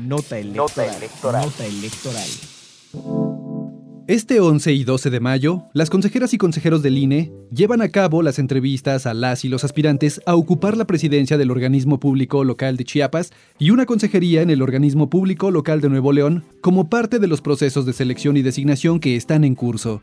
Nota electoral. Nota electoral. Este 11 y 12 de mayo, las consejeras y consejeros del INE llevan a cabo las entrevistas a las y los aspirantes a ocupar la presidencia del organismo público local de Chiapas y una consejería en el organismo público local de Nuevo León como parte de los procesos de selección y designación que están en curso.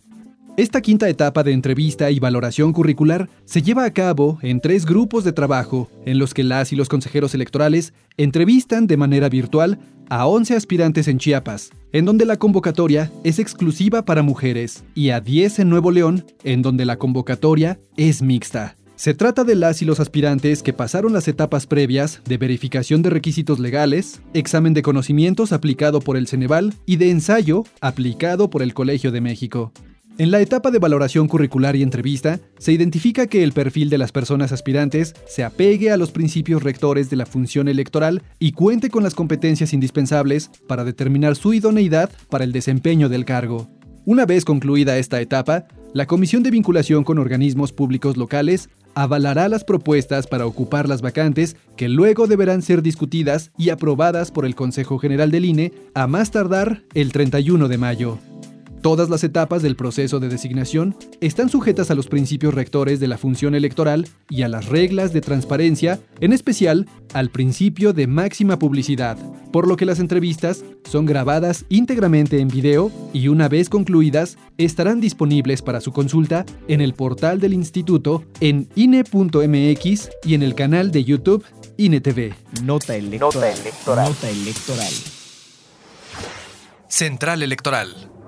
Esta quinta etapa de entrevista y valoración curricular se lleva a cabo en tres grupos de trabajo, en los que las y los consejeros electorales entrevistan de manera virtual a 11 aspirantes en Chiapas, en donde la convocatoria es exclusiva para mujeres, y a 10 en Nuevo León, en donde la convocatoria es mixta. Se trata de las y los aspirantes que pasaron las etapas previas de verificación de requisitos legales, examen de conocimientos aplicado por el Ceneval y de ensayo aplicado por el Colegio de México. En la etapa de valoración curricular y entrevista, se identifica que el perfil de las personas aspirantes se apegue a los principios rectores de la función electoral y cuente con las competencias indispensables para determinar su idoneidad para el desempeño del cargo. Una vez concluida esta etapa, la Comisión de Vinculación con Organismos Públicos Locales avalará las propuestas para ocupar las vacantes que luego deberán ser discutidas y aprobadas por el Consejo General del INE a más tardar el 31 de mayo. Todas las etapas del proceso de designación están sujetas a los principios rectores de la función electoral y a las reglas de transparencia, en especial al principio de máxima publicidad, por lo que las entrevistas son grabadas íntegramente en video y una vez concluidas estarán disponibles para su consulta en el portal del instituto en INE.mx y en el canal de YouTube INETV. Nota electoral. Nota electoral. Nota electoral. Central Electoral